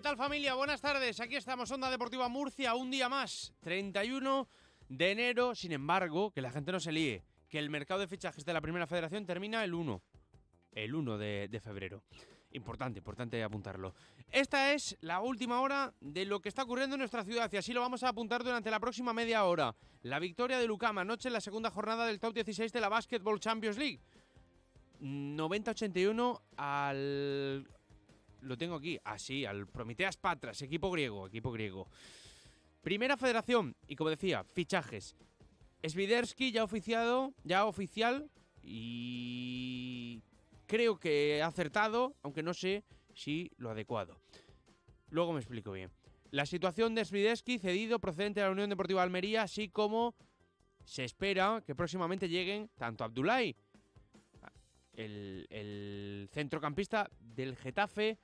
¿Qué tal familia? Buenas tardes. Aquí estamos, Onda Deportiva Murcia, un día más, 31 de enero. Sin embargo, que la gente no se líe, que el mercado de fichajes de la Primera Federación termina el 1, el 1 de, febrero. Importante, importante apuntarlo. Esta es la última hora de lo que está ocurriendo en nuestra ciudad y así lo vamos a apuntar durante la próxima media hora. La victoria de Lucama anoche en la segunda jornada del top 16 de la Basketball Champions League. 90-81 al... Lo tengo aquí, así, al Prometeas Patras, equipo griego, equipo griego. Primera federación, y como decía, fichajes. Sviderski ya oficiado, ya oficial, y creo que acertado, aunque no sé si lo adecuado. Luego me explico bien. La situación de Sviderski cedido procedente de la Unión Deportiva de Almería, así como se espera que próximamente lleguen tanto Abdulay, el, el centrocampista del Getafe,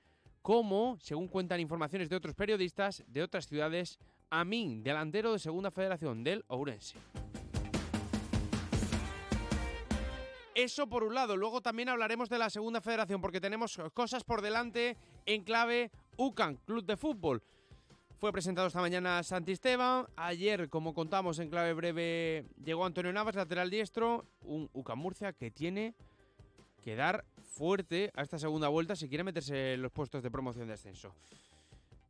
como, según cuentan informaciones de otros periodistas de otras ciudades, Amin, delantero de Segunda Federación del Ourense. Eso por un lado, luego también hablaremos de la Segunda Federación porque tenemos cosas por delante en clave UCAN, Club de Fútbol. Fue presentado esta mañana Santisteban. Ayer, como contamos en clave breve, llegó Antonio Navas, lateral diestro. Un UCAN Murcia que tiene que dar fuerte a esta segunda vuelta si quiere meterse en los puestos de promoción de ascenso.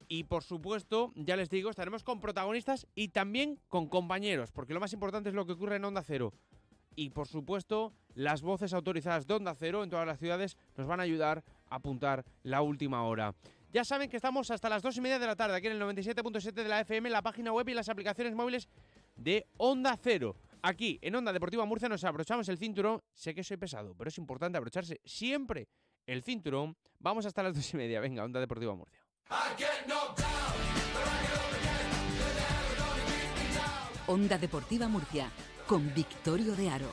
Y por supuesto, ya les digo, estaremos con protagonistas y también con compañeros, porque lo más importante es lo que ocurre en Onda Cero. Y por supuesto, las voces autorizadas de Onda Cero en todas las ciudades nos van a ayudar a apuntar la última hora. Ya saben que estamos hasta las 2 y media de la tarde aquí en el 97.7 de la FM, la página web y las aplicaciones móviles de Onda Cero. Aquí, en Onda Deportiva Murcia, nos abrochamos el cinturón. Sé que soy pesado, pero es importante abrocharse siempre el cinturón. Vamos hasta las dos y media. Venga, Onda Deportiva Murcia. Onda Deportiva Murcia, con Victorio de Aro.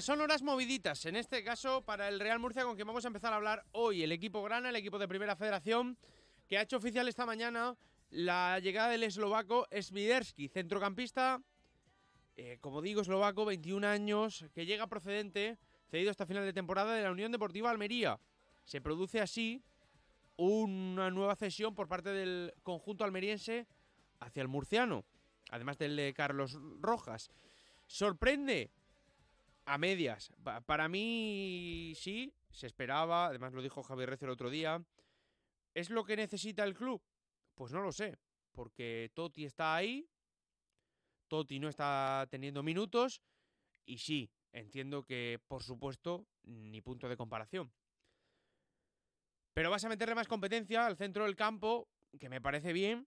Porque son horas moviditas, en este caso para el Real Murcia con quien vamos a empezar a hablar hoy. El equipo grana, el equipo de Primera Federación, que ha hecho oficial esta mañana la llegada del eslovaco Sviderski, centrocampista, eh, como digo, eslovaco, 21 años, que llega procedente, cedido hasta final de temporada de la Unión Deportiva Almería. Se produce así una nueva cesión por parte del conjunto almeriense hacia el murciano, además del de Carlos Rojas. Sorprende a medias. Para mí, sí, se esperaba, además lo dijo Javier Recio el otro día. ¿Es lo que necesita el club? Pues no lo sé, porque Totti está ahí, Totti no está teniendo minutos, y sí, entiendo que, por supuesto, ni punto de comparación. Pero vas a meterle más competencia al centro del campo, que me parece bien.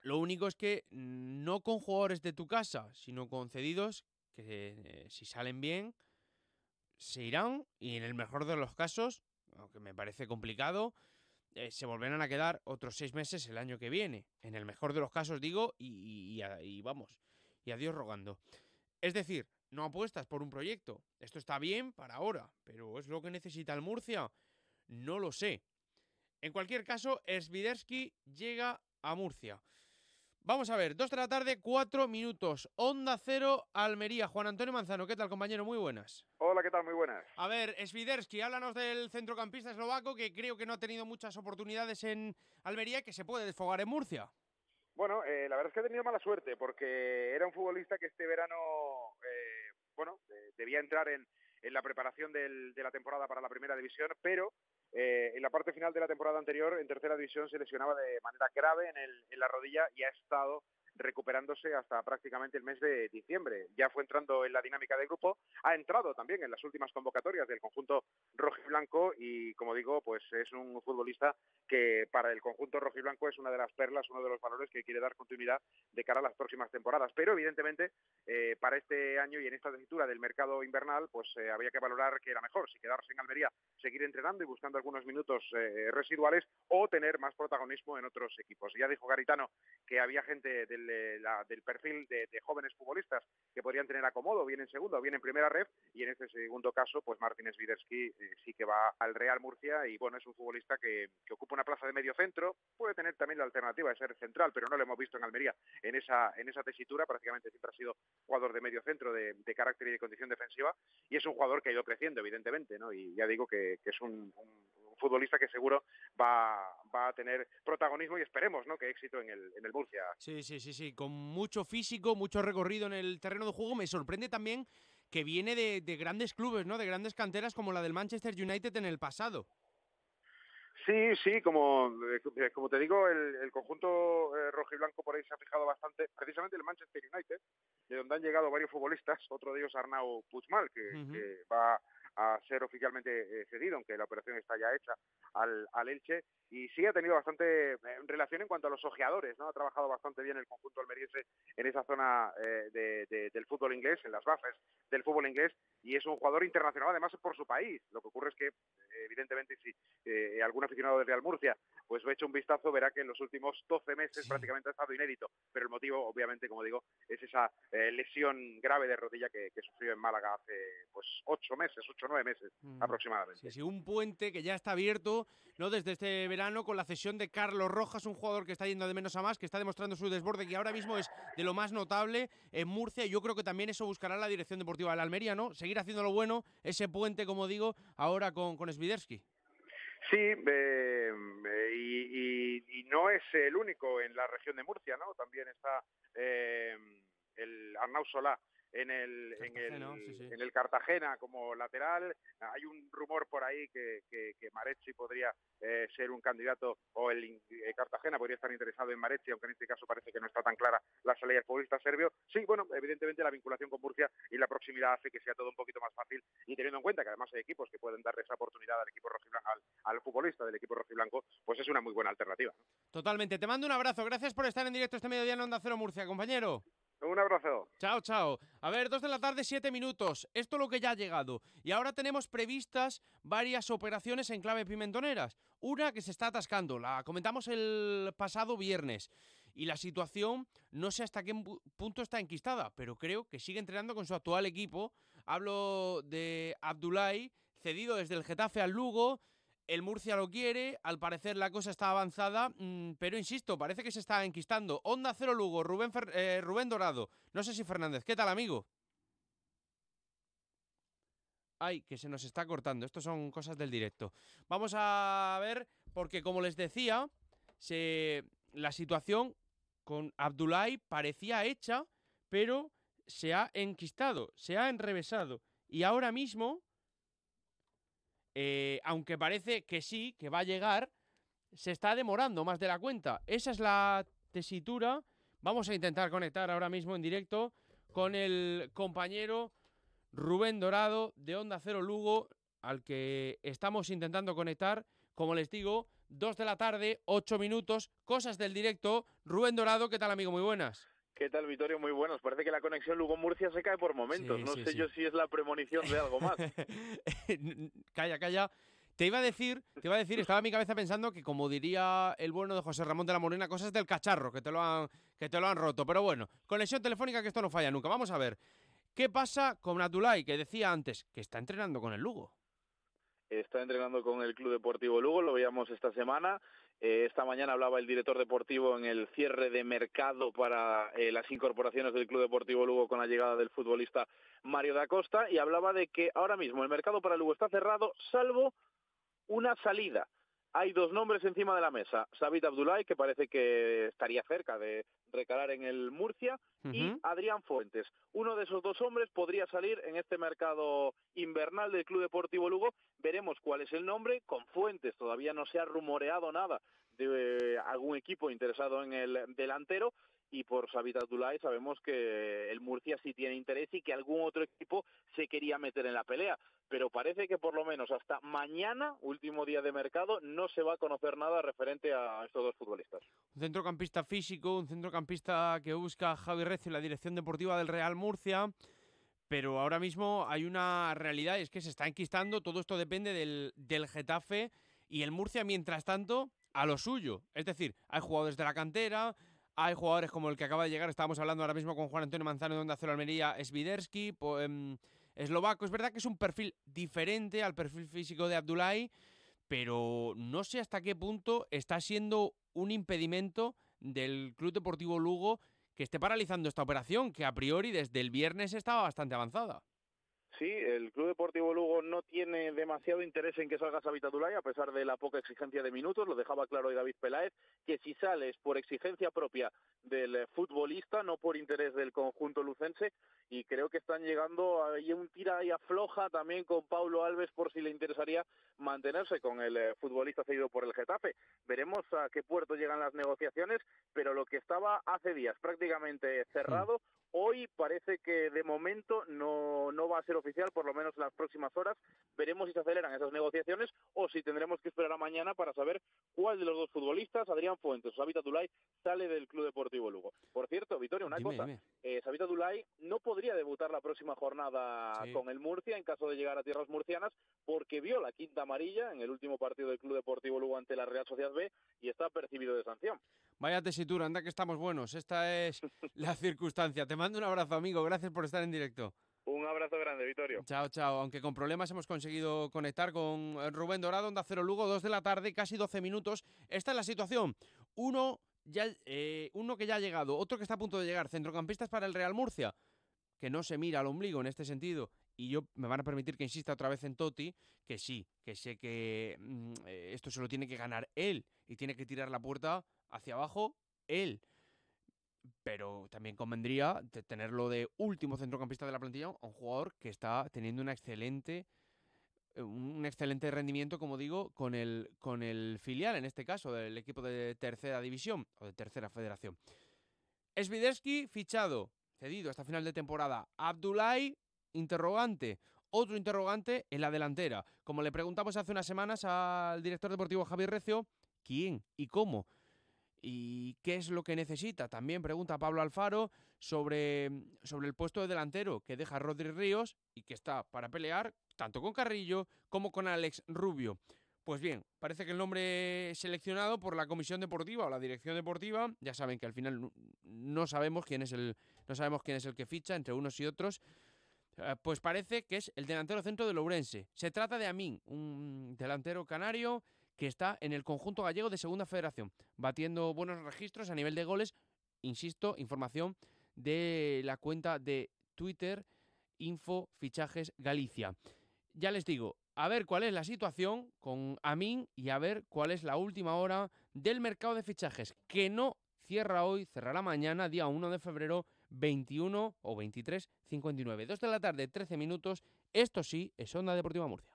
Lo único es que no con jugadores de tu casa, sino con cedidos que eh, si salen bien, se irán y en el mejor de los casos, aunque me parece complicado, eh, se volverán a quedar otros seis meses el año que viene. En el mejor de los casos digo y, y, y vamos, y adiós rogando. Es decir, no apuestas por un proyecto. Esto está bien para ahora, pero ¿es lo que necesita el Murcia? No lo sé. En cualquier caso, Sviderski llega a Murcia. Vamos a ver, dos de la tarde, cuatro minutos. Onda Cero, Almería. Juan Antonio Manzano, ¿qué tal, compañero? Muy buenas. Hola, ¿qué tal? Muy buenas. A ver, Sviderski, háblanos del centrocampista eslovaco que creo que no ha tenido muchas oportunidades en Almería y que se puede desfogar en Murcia. Bueno, eh, la verdad es que ha tenido mala suerte porque era un futbolista que este verano, eh, bueno, eh, debía entrar en, en la preparación del, de la temporada para la primera división, pero eh, en la parte final de la temporada anterior, en tercera división, se lesionaba de manera grave en, el, en la rodilla y ha estado recuperándose hasta prácticamente el mes de diciembre. Ya fue entrando en la dinámica del grupo, ha entrado también en las últimas convocatorias del conjunto rojiblanco y, como digo, pues es un futbolista que para el conjunto rojiblanco es una de las perlas, uno de los valores que quiere dar continuidad de cara a las próximas temporadas. Pero, evidentemente, eh, para este año y en esta tesitura del mercado invernal, pues eh, había que valorar que era mejor, si quedarse en Almería, seguir entrenando y buscando algunos minutos eh, residuales o tener más protagonismo en otros equipos. Ya dijo Garitano que había gente del del, eh, del perfil de, jóvenes futbolistas que podrían tener acomodo, bien en segundo, bien en primera red, y en este segundo caso, pues Martín Sviderski eh, sí que va al Real Murcia y bueno, es un futbolista que, ocupa una plaza de medio centro, puede tener también la alternativa de ser central, pero no lo hemos visto en Almería en esa, en esa tesitura, prácticamente siempre ha sido jugador de medio centro de, carácter y de condición defensiva, y es un jugador que ha ido creciendo, evidentemente, ¿no? Y ya digo que, es un futbolista que seguro va, va a tener protagonismo y esperemos ¿no? que éxito en el, en el Murcia. Sí, sí, sí, sí, con mucho físico, mucho recorrido en el terreno de juego. Me sorprende también que viene de, de grandes clubes, ¿no? de grandes canteras como la del Manchester United en el pasado. Sí, sí, como, eh, como te digo, el, el conjunto eh, rojo y blanco por ahí se ha fijado bastante, precisamente el Manchester United, de donde han llegado varios futbolistas, otro de ellos Arnau Puigmal, que, que va a ser oficialmente eh, cedido, aunque la operación está ya hecha al, al Elche. Y sí ha tenido bastante eh, relación en cuanto a los ojeadores, ¿no? Ha trabajado bastante bien el conjunto almeriense en esa zona eh, de, del fútbol inglés, en las bases del fútbol inglés, y es un jugador internacional además por su país. Lo que ocurre es que, evidentemente, si algún aficionado del Real Murcia pues ve hecho un vistazo, verá que en los últimos 12 meses prácticamente ha estado inédito. Pero el motivo, obviamente, como digo, es esa lesión grave de rodilla que, que, sufrió en Málaga hace pues ocho meses, ocho nueve meses mm. aproximadamente. Sí, un puente que ya está abierto no desde este verano con la cesión de Carlos Rojas, un jugador que está yendo de menos a más, que está demostrando su desborde, que ahora mismo es de lo más notable en Murcia. Yo creo que también eso buscará la dirección deportiva de la Almería, ¿no? Seguir haciendo lo bueno, ese puente, como digo, ahora con, con Sviderski. Sí, eh, y, no es el único en la región de Murcia, ¿no? También está eh, el Arnau Solá, en el, en el, en el Cartagena como lateral. Hay un rumor por ahí que, que, que Marechi podría eh, ser un candidato o el eh, Cartagena podría estar interesado en Marechi, aunque en este caso parece que no está tan clara la salida del futbolista serbio. Sí, bueno, evidentemente la vinculación con Murcia y la proximidad hace que sea todo un poquito más fácil y teniendo en cuenta que además hay equipos que pueden darle esa oportunidad al equipo rojiblanco, al, al futbolista del equipo rojiblanco, pues es una muy buena alternativa. Totalmente. Te mando un abrazo. Gracias por estar en directo este mediodía en Onda Cero Murcia, compañero. Un abrazo. Chao, chao. A ver, dos de la tarde, siete minutos. Esto es lo que ya ha llegado. Y ahora tenemos previstas varias operaciones en clave pimentoneras. Una que se está atascando, la comentamos el pasado viernes. Y la situación no sé hasta qué punto está enquistada, pero creo que sigue entrenando con su actual equipo. Hablo de Abdulai, cedido desde el Getafe al Lugo, el Murcia lo quiere, al parecer la cosa está avanzada, mm, pero insisto, parece que se está enquistando. Onda Cero Lugo, Rubén, eh, Rubén Dorado. No sé si Fernández. ¿Qué tal, amigo? Ay, que se nos está cortando. Esto son cosas del directo. Vamos a ver, porque como les decía, se, la situación con Abdulai parecía hecha, pero se ha enquistado, se ha enrevesado. Y ahora mismo eh, aunque parece que sí, que va a llegar, se está demorando más de la cuenta. Esa es la tesitura. Vamos a intentar conectar ahora mismo en directo con el compañero Rubén Dorado de Onda Cero Lugo, al que estamos intentando conectar. Como les digo, dos de la tarde, ocho minutos, cosas del directo. Rubén Dorado, ¿qué tal amigo? Muy buenas. ¿Qué tal, Vittorio? Muy buenos. Parece que la conexión Lugo-Murcia se cae por momentos. no sé yo si es la premonición de algo más. calla, calla. Te iba a decir, te iba a decir, estaba en mi cabeza pensando que como diría el bueno de José Ramón de la Morena, cosas del cacharro, que te lo han, que te lo han roto. Pero bueno, conexión telefónica que esto no falla nunca. Vamos a ver. ¿Qué pasa con Natulay, que decía antes que está entrenando con el Lugo? Está entrenando con el Club Deportivo Lugo, lo veíamos esta semana. Eh, esta mañana hablaba el director deportivo en el cierre de mercado para eh, las incorporaciones del Club Deportivo Lugo con la llegada del futbolista Mario da Costa y hablaba de que ahora mismo el mercado para Lugo está cerrado salvo una salida hay dos nombres encima de la mesa. Sabit Abdulay, que parece que estaría cerca de recalar en el Murcia, y Adrián Fuentes. Uno de esos dos hombres podría salir en este mercado invernal del Club Deportivo Lugo. Veremos cuál es el nombre. Con Fuentes todavía no se ha rumoreado nada de algún equipo interesado en el delantero y por Abdulay sabemos que el Murcia sí tiene interés y que algún otro equipo se quería meter en la pelea. Pero parece que por lo menos hasta mañana, último día de mercado, no se va a conocer nada referente a estos dos futbolistas. Un centrocampista físico, un centrocampista que busca Javi Recio, la dirección deportiva del Real Murcia. Pero ahora mismo hay una realidad, es que se está enquistando, todo esto depende del, del Getafe y el Murcia, mientras tanto, a lo suyo. Es decir, hay jugadores de la cantera, Hay jugadores como el que acaba de llegar, estábamos hablando ahora mismo con Juan Antonio Manzano de Onda Cero Almería, Sviderski, em, eslovaco. Es verdad que es un perfil diferente al perfil físico de Abdullahi, pero no sé hasta qué punto está siendo un impedimento del Club Deportivo Lugo que esté paralizando esta operación, que a priori desde el viernes estaba bastante avanzada. Sí, el Club Deportivo Lugo no tiene demasiado interés en que salga Sabitadulay, a pesar de la poca exigencia de minutos, lo dejaba claro hoy David Peláez, que si sales por exigencia propia del eh, futbolista, no por interés del conjunto lucense, y creo que están llegando ahí un tira y afloja también con Paulo Alves por si le interesaría mantenerse con el eh, futbolista cedido por el Getafe. Veremos a qué puerto llegan las negociaciones, pero lo que estaba hace días prácticamente cerrado, Hoy parece que de momento no, no va a ser oficial, por lo menos en las próximas horas. Veremos si se aceleran esas negociaciones o si tendremos que esperar a mañana para saber cuál de los dos futbolistas, Adrián Fuentes o Sabita Dulay, sale del Club Deportivo Lugo. Por cierto, Vitoria, una cosa. Eh, Sabita Dulay no podría debutar la próxima jornada con el Murcia en caso de llegar a tierras murcianas porque vio la quinta amarilla en el último partido del Club Deportivo Lugo ante la Real Sociedad B y está percibido de sanción. Vaya tesitura, anda que estamos buenos. Esta es la circunstancia. Te mando un abrazo, amigo. Gracias por estar en directo. Un abrazo grande, Vitorio. Chao, chao. Aunque con problemas hemos conseguido conectar con Rubén Dorado, Onda Cero Lugo, dos de la tarde, casi 12 minutos. Esta es la situación. Uno, ya, eh, uno que ya ha llegado, otro que está a punto de llegar. Centrocampistas para el Real Murcia, que no se mira al ombligo en este sentido. Y yo me van a permitir que insista otra vez en Toti, que sí, que sé que mm, eh, esto se lo tiene que ganar él y tiene que tirar la puerta hacia abajo él. Pero también convendría tenerlo de último centrocampista de la plantilla un jugador que está teniendo una excelente, eh, un excelente rendimiento, como digo, con el, con el filial, en este caso, del equipo de tercera división o de tercera federación. Sviderski, fichado, cedido hasta final de temporada. Abdulai, interrogante. Otro interrogante en la delantera. Como le preguntamos hace unas semanas al director deportivo Javier Recio, ¿quién y cómo ¿Y qué es lo que necesita? También pregunta Pablo Alfaro sobre, sobre el puesto de delantero que deja Rodri Ríos y que está para pelear tanto con Carrillo como con Alex Rubio. Pues bien, parece que el nombre seleccionado por la comisión deportiva o la dirección deportiva, ya saben que al final no sabemos quién es el, no sabemos quién es el que ficha entre unos y otros, eh, pues parece que es el delantero centro de Lourense. Se trata de Amin, un delantero canario que está en el conjunto gallego de Segunda Federación, batiendo buenos registros a nivel de goles. Insisto, información de la cuenta de Twitter Info Fichajes Galicia. Ya les digo, a ver cuál es la situación con Amin y a ver cuál es la última hora del mercado de fichajes, que no cierra hoy, cerrará mañana, día 1 de febrero, 21 o 23, 59. 2 de la tarde, 13 minutos. Esto sí es Onda Deportiva Murcia.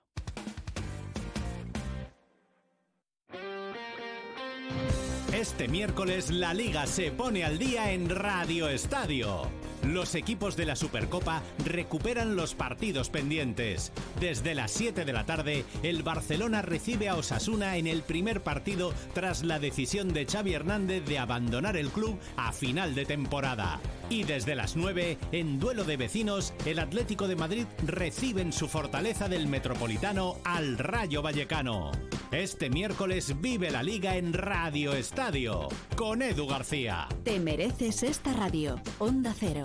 Este miércoles la liga se pone al día en Radio Estadio. Los equipos de la Supercopa recuperan los partidos pendientes. Desde las 7 de la tarde, el Barcelona recibe a Osasuna en el primer partido tras la decisión de Xavi Hernández de abandonar el club a final de temporada. Y desde las 9, en duelo de vecinos, el Atlético de Madrid recibe en su fortaleza del Metropolitano al Rayo Vallecano. Este miércoles vive la liga en Radio Estadio con Edu García. Te mereces esta radio. Onda Cero,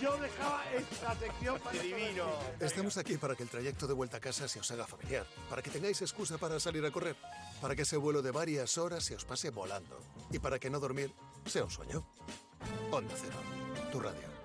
Yo dejaba esta sección para divino. Estamos aquí para que el trayecto de vuelta a casa se os haga familiar, para que tengáis excusa para salir a correr, para que ese vuelo de varias horas se os pase volando y para que no dormir sea un sueño. Onda Cero tu radio.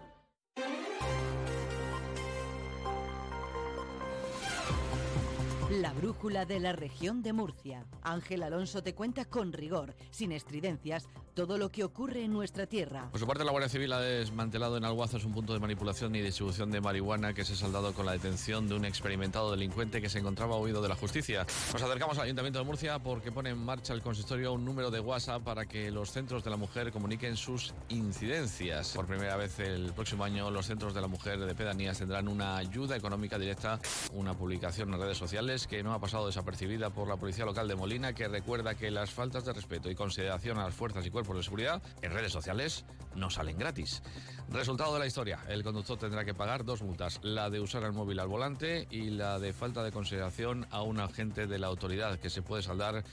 La brújula de la región de Murcia. Ángel Alonso te cuenta con rigor, sin estridencias, todo lo que ocurre en nuestra tierra. Por su parte, la Guardia Civil ha desmantelado en Alguazos un punto de manipulación y distribución de marihuana que se ha saldado con la detención de un experimentado delincuente que se encontraba huido de la justicia. Nos acercamos al Ayuntamiento de Murcia porque pone en marcha el consistorio un número de WhatsApp para que los centros de la mujer comuniquen sus incidencias. Por primera vez el próximo año, los centros de la mujer de pedanías tendrán una ayuda económica directa, una publicación en redes sociales que no ha pasado desapercibida por la Policía Local de Molina, que recuerda que las faltas de respeto y consideración a las fuerzas y cuerpos por de seguridad en redes sociales no salen gratis. Resultado de la historia, el conductor tendrá que pagar dos multas, la de usar el móvil al volante y la de falta de consideración a un agente de la autoridad que se puede saldar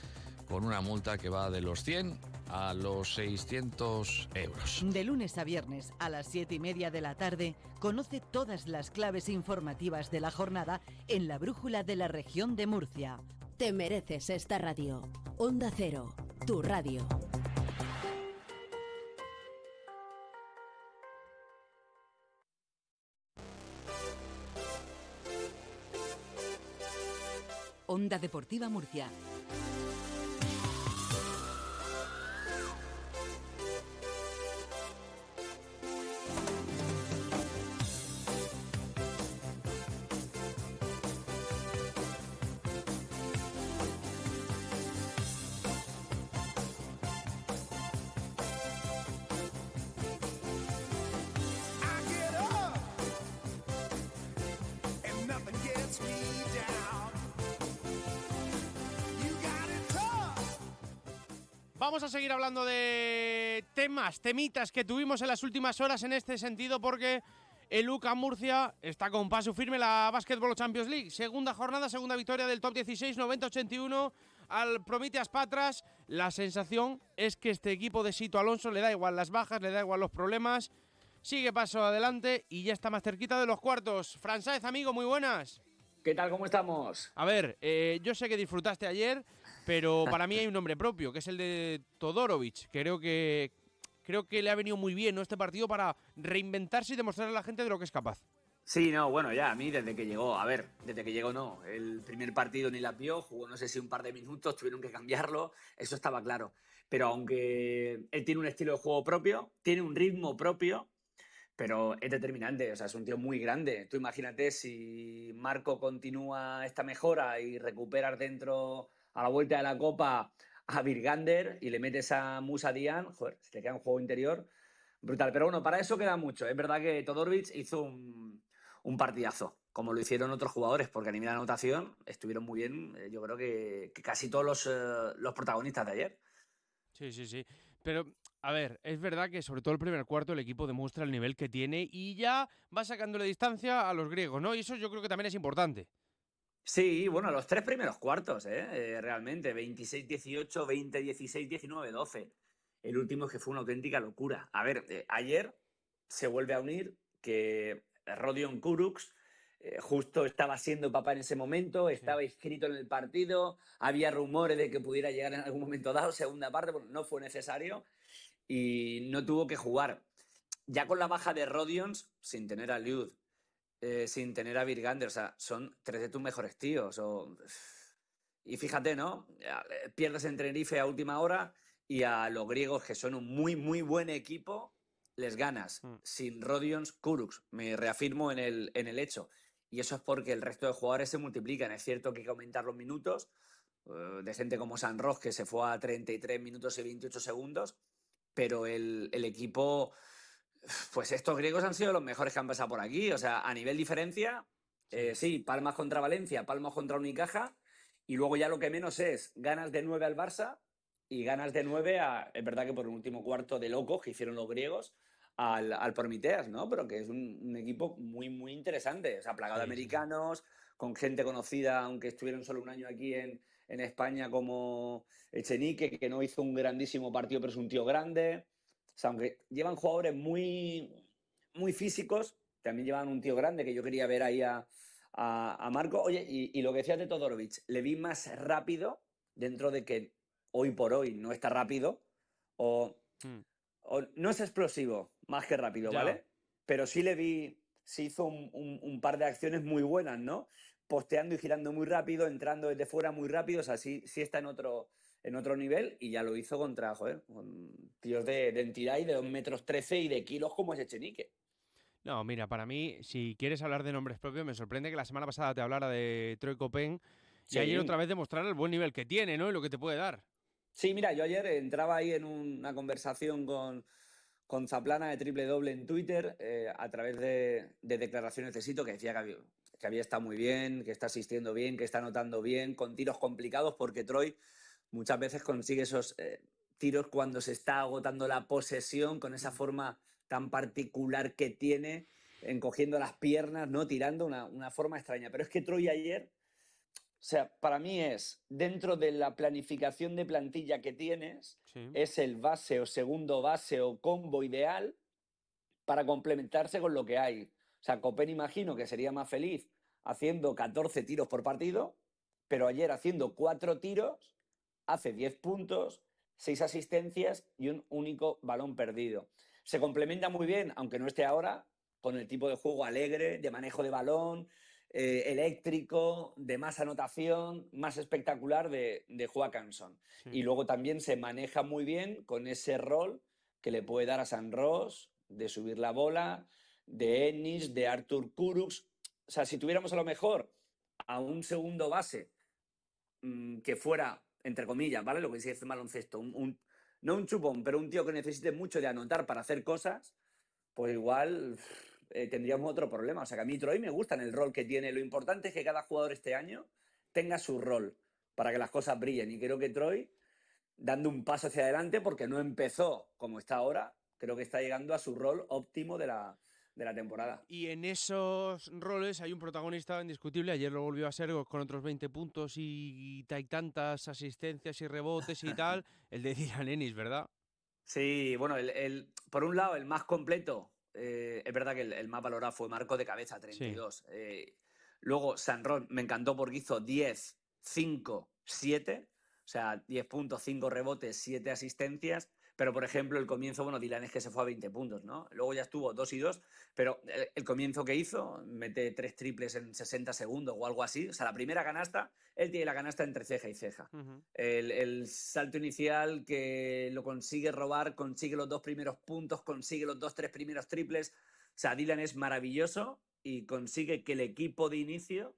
con una multa que va de los 100 a los 600 euros. De lunes a viernes a las 7 y media de la tarde, conoce todas las claves informativas de la jornada en la brújula de la región de Murcia. Te mereces esta radio. Onda Cero, tu radio. Onda Deportiva Murcia Vamos a seguir hablando de temas, temitas que tuvimos en las últimas horas en este sentido porque el UCA Murcia está con paso firme la Basketball Champions League. Segunda jornada, segunda victoria del top 16, 90-81 al Prometeas Patras. La sensación es que este equipo de Sito Alonso le da igual las bajas, le da igual los problemas. Sigue paso adelante y ya está más cerquita de los cuartos. Fran amigo, muy buenas. ¿Qué tal? ¿Cómo estamos? A ver, eh, yo sé que disfrutaste ayer, pero para mí hay un nombre propio, que es el de Todorovic. Creo que, creo que le ha venido muy bien ¿no? este partido para reinventarse y demostrarle a la gente de lo que es capaz. Sí, no, bueno, ya a mí desde que llegó, a ver, desde que llegó no, el primer partido ni la vio, jugó no sé si un par de minutos, tuvieron que cambiarlo, eso estaba claro. Pero aunque él tiene un estilo de juego propio, tiene un ritmo propio, pero es determinante, o sea, es un tío muy grande. Tú imagínate si Marco continúa esta mejora y recuperas dentro a la vuelta de la Copa a Virgander y le metes a Musa Dian, joder, se te queda un juego interior brutal. Pero bueno, para eso queda mucho. Es verdad que Todorovic hizo un, partidazo, como lo hicieron otros jugadores, porque a nivel de anotación estuvieron muy bien, eh, yo creo que, casi todos los, eh, los protagonistas de ayer. Sí, sí, sí. Pero, a ver, es verdad que sobre todo el primer cuarto el equipo demuestra el nivel que tiene y ya va sacándole distancia a los griegos, ¿no? Y eso yo creo que también es importante. Sí, bueno, los tres primeros cuartos, ¿eh? eh realmente, 26-18, 20-16, 19-12. El último que fue una auténtica locura. A ver, eh, ayer se vuelve a unir que Rodion Kurux eh, justo estaba siendo papá en ese momento, estaba inscrito en el partido, había rumores de que pudiera llegar en algún momento dado, segunda parte, bueno, no fue necesario y no tuvo que jugar. Ya con la baja de Rodions, sin tener a Liud, eh, sin tener a Virgander. O sea, son tres de tus mejores tíos. Y fíjate, ¿no? Eh, pierdes en Tenerife a última hora y a los griegos, que son un muy, muy buen equipo, les ganas. Mm. Sin Rodions, Kurux. Me reafirmo en el, en el hecho. Y eso es porque el resto de jugadores se multiplican. Es cierto que hay que aumentar los minutos. Eh, de gente como San Ross, que se fue a 33 minutos y 28 segundos. Pero el, el equipo pues estos griegos han sido los mejores que han pasado por aquí. O sea, a nivel diferencia, eh, sí, Palmas contra Valencia, Palmas contra Unicaja. Y luego ya lo que menos es ganas de nueve al Barça y ganas de nueve a. Es verdad que por un último cuarto de locos que hicieron los griegos al, al Promiteas, ¿no? Pero que es un, equipo muy, muy interesante. O sea, plagado de americanos, con gente conocida, aunque estuvieron solo un año aquí en, en España, como Echenique, que no hizo un grandísimo partido, pero es un tío grande. O sea, aunque llevan jugadores muy, muy físicos, también llevan un tío grande que yo quería ver ahí a, Marco. Oye, y, lo que decías de Todorovic, le vi más rápido dentro de que hoy por hoy no está rápido o, hmm. no es explosivo más que rápido, ¿vale? Pero sí le vi, sí hizo un, par de acciones muy buenas, ¿no? posteando y girando muy rápido, entrando desde fuera muy rápido, o sea, sí, sí está en otro, en otro nivel y ya lo hizo contra, joder, con tíos de, de entidad y de 2 metros 13 y de kilos como es Echenique. No, mira, para mí, si quieres hablar de nombres propios, me sorprende que la semana pasada te hablara de Troy Copen y ayer otra vez demostrar el buen nivel que tiene, ¿no? Y lo que te puede dar. Sí, mira, yo ayer entraba ahí en una conversación con, con Zaplana de Triple Doble en Twitter eh, a través de, declaraciones de Sito que decía que había, que había estado muy bien, que está asistiendo bien, que está anotando bien, con tiros complicados, porque Troy muchas veces consigue esos eh, tiros cuando se está agotando la posesión con esa forma tan particular que tiene, encogiendo las piernas, ¿no? Tirando una, una forma extraña. Pero es que Troy ayer o sea, para mí es, dentro de la planificación de plantilla que tienes, es el base o segundo base o combo ideal para complementarse con lo que hay. O sea, Copen imagino que sería más feliz haciendo 14 tiros por partido, pero ayer haciendo 4 tiros, hace 10 puntos, 6 asistencias y un único balón perdido. Se complementa muy bien, aunque no esté ahora, con el tipo de juego alegre, de manejo de balón, eh, eléctrico, de más anotación, más espectacular de, de Joaquinson. Y luego también se maneja muy bien con ese rol que le puede dar a San Ross de subir la bola, de Ennis, de Arthur Kurux. O sea, si tuviéramos a lo mejor a un segundo base mm, que fuera, entre comillas, ¿vale? Lo que dice baloncesto, un, no un chupón, pero un tío que necesite mucho de anotar para hacer cosas, pues igual eh, tendríamos otro problema. O sea que a mí Troy me gusta en el rol que tiene. Lo importante es que cada jugador este año tenga su rol para que las cosas brillen. Y creo que Troy, dando un paso hacia adelante, porque no empezó como está ahora, creo que está llegando a su rol óptimo de la, de la temporada. Y en esos roles hay un protagonista indiscutible, ayer lo volvió a ser con otros 20 puntos y, y tantas asistencias y rebotes y tal, el de Dylan Ennis, ¿verdad? Sí, bueno, el, por un lado el más completo eh, es verdad que el, más valorado fue Marco de cabeza, 32. Eh, luego San Ron me encantó porque hizo 10, 5, 7. O sea, 10 puntos, 5 rebotes, 7 asistencias. Pero, por ejemplo, el comienzo, bueno, Dylan es que se fue a 20 puntos, ¿no? Luego ya estuvo 2 y 2, pero el, comienzo que hizo, mete 3 triples en 60 segundos o algo así. O sea, la primera canasta, él tiene la canasta entre ceja y ceja. el, el, salto inicial que lo consigue robar, consigue los dos primeros puntos, consigue los dos, tres primeros triples. O sea, Dylan es maravilloso y consigue que el equipo de inicio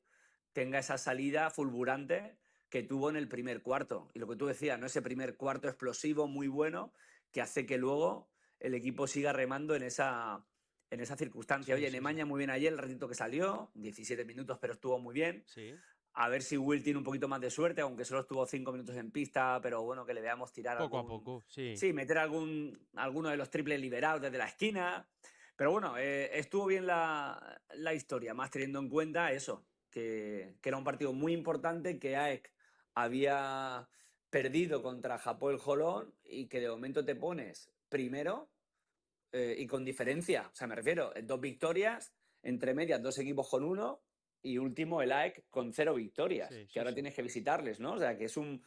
tenga esa salida fulgurante que tuvo en el primer cuarto. Y lo que tú decías, ¿no? Ese primer cuarto explosivo muy bueno que hace que luego el equipo siga remando en esa, en esa circunstancia. Oye, Nemaña muy bien ayer, el ratito que salió, 17 minutos, pero estuvo muy bien. A ver si Will tiene un poquito más de suerte, aunque solo estuvo 5 minutos en pista, pero bueno, que le veamos tirar poco a poco, sí. Sí, meter algún, alguno de los triples liberados desde la esquina. Pero bueno, eh, estuvo bien la, la, historia, más teniendo en cuenta eso, que, que, era un partido muy importante, que AEK había perdido contra Japón el Jolón y que de momento te pones primero eh, y con diferencia. O sea, me refiero, dos victorias, entre medias dos equipos con uno y último el AEC con cero victorias, que ahora tienes que visitarles, ¿no? O sea, que es un,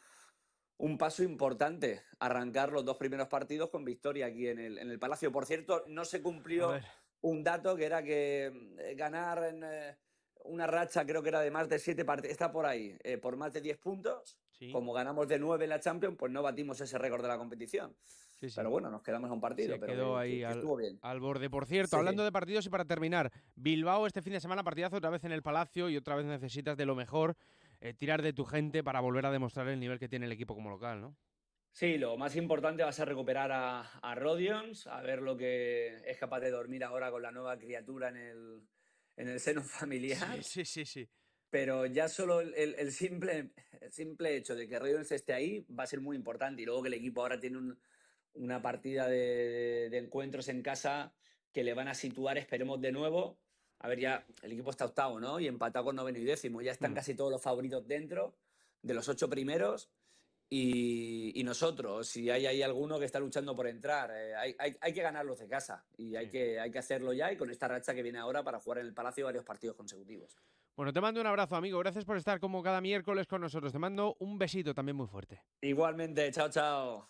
un, paso importante arrancar los dos primeros partidos con victoria aquí en el, en el Palacio. Por cierto, no se cumplió un dato que era que eh, ganar en... Eh, una racha, creo que era de más de siete partidos, está por ahí, eh, por más de 10 puntos. Como ganamos de 9 en la Champions, pues no batimos ese récord de la competición. Pero bueno, nos quedamos a un partido. pero quedó ahí al, al, borde. Por cierto, hablando de partidos y para terminar, Bilbao este fin de semana partidazo otra vez en el Palacio y otra vez necesitas de lo mejor eh, tirar de tu gente para volver a demostrar el nivel que tiene el equipo como local, ¿no? Sí, lo más importante va a ser recuperar a, a Rodions, a ver lo que es capaz de dormir ahora con la nueva criatura en el, en el seno familiar. Sí, sí, sí. Pero ya solo el, simple, el simple hecho de que Reynolds esté ahí va a ser muy importante. Y luego que el equipo ahora tiene una partida de, encuentros en casa que le van a situar, esperemos de nuevo. A ver, ya el equipo está octavo, ¿no? Y empatado con noveno y décimo. Ya están mm. casi todos los favoritos dentro de los ocho primeros. Y, nosotros, si hay ahí alguno que está luchando por entrar, eh, hay, hay, que ganarlos de casa y hay, que, hay que hacerlo ya y con esta racha que viene ahora para jugar en el Palacio varios partidos consecutivos. Bueno, te mando un abrazo, amigo. Gracias por estar como cada miércoles con nosotros. Te mando un besito también muy fuerte. Igualmente, chao, chao.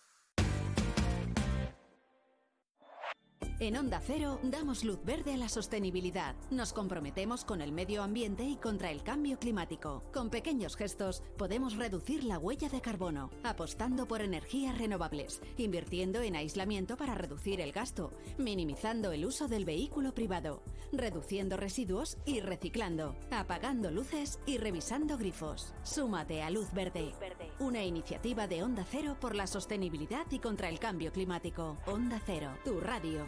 En Onda Cero damos luz verde a la sostenibilidad. Nos comprometemos con el medio ambiente y contra el cambio climático. Con pequeños gestos podemos reducir la huella de carbono, apostando por energías renovables, invirtiendo en aislamiento para reducir el gasto, minimizando el uso del vehículo privado, reduciendo residuos y reciclando, apagando luces y revisando grifos. Súmate a Luz Verde, una iniciativa de Onda Cero por la sostenibilidad y contra el cambio climático. Onda Cero, tu radio.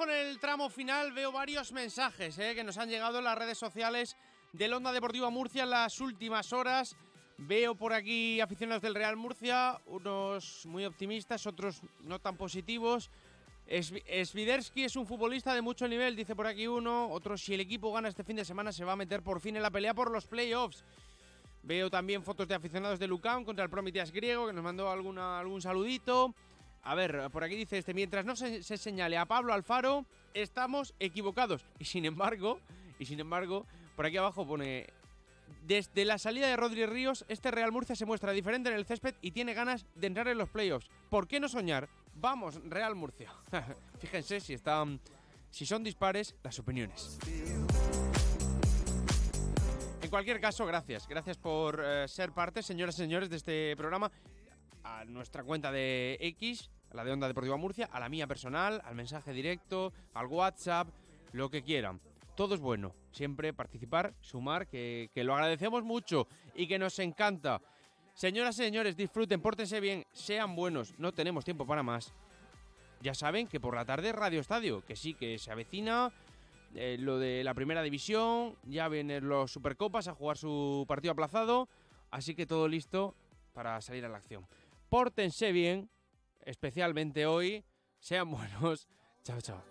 Vamos con el tramo final. Veo varios mensajes eh, que nos han llegado en las redes sociales del Onda Deportiva Murcia en las últimas horas. Veo por aquí aficionados del Real Murcia, unos muy optimistas, otros no tan positivos. Svi- Swiderski es un futbolista de mucho nivel, dice por aquí uno. Otro, si el equipo gana este fin de semana, se va a meter por fin en la pelea por los playoffs. Veo también fotos de aficionados de Lucan contra el Prometeas griego, que nos mandó alguna, algún saludito. A ver, por aquí dice este, mientras no se, se señale a Pablo Alfaro, estamos equivocados. Y sin embargo, y sin embargo, por aquí abajo pone, desde la salida de Rodri Ríos, este Real Murcia se muestra diferente en el césped y tiene ganas de entrar en los playoffs. ¿Por qué no soñar? Vamos, Real Murcia. Fíjense si están, si son dispares las opiniones. En cualquier caso, gracias. Gracias por eh, ser parte, señoras y señores, de este programa. A nuestra cuenta de X, a la de Onda Deportiva Murcia, a la mía personal, al mensaje directo, al WhatsApp, lo que quieran. Todo es bueno. Siempre participar, sumar, que, lo agradecemos mucho y que nos encanta. Señoras y señores, disfruten, pórtense bien, sean buenos. No tenemos tiempo para más. Ya saben que por la tarde Radio Estadio, que sí, que se avecina eh, lo de la primera división, ya vienen los Supercopas a jugar su partido aplazado, así que todo listo para salir a la acción. Pórtense bien, especialmente hoy, sean buenos. Chao, chao.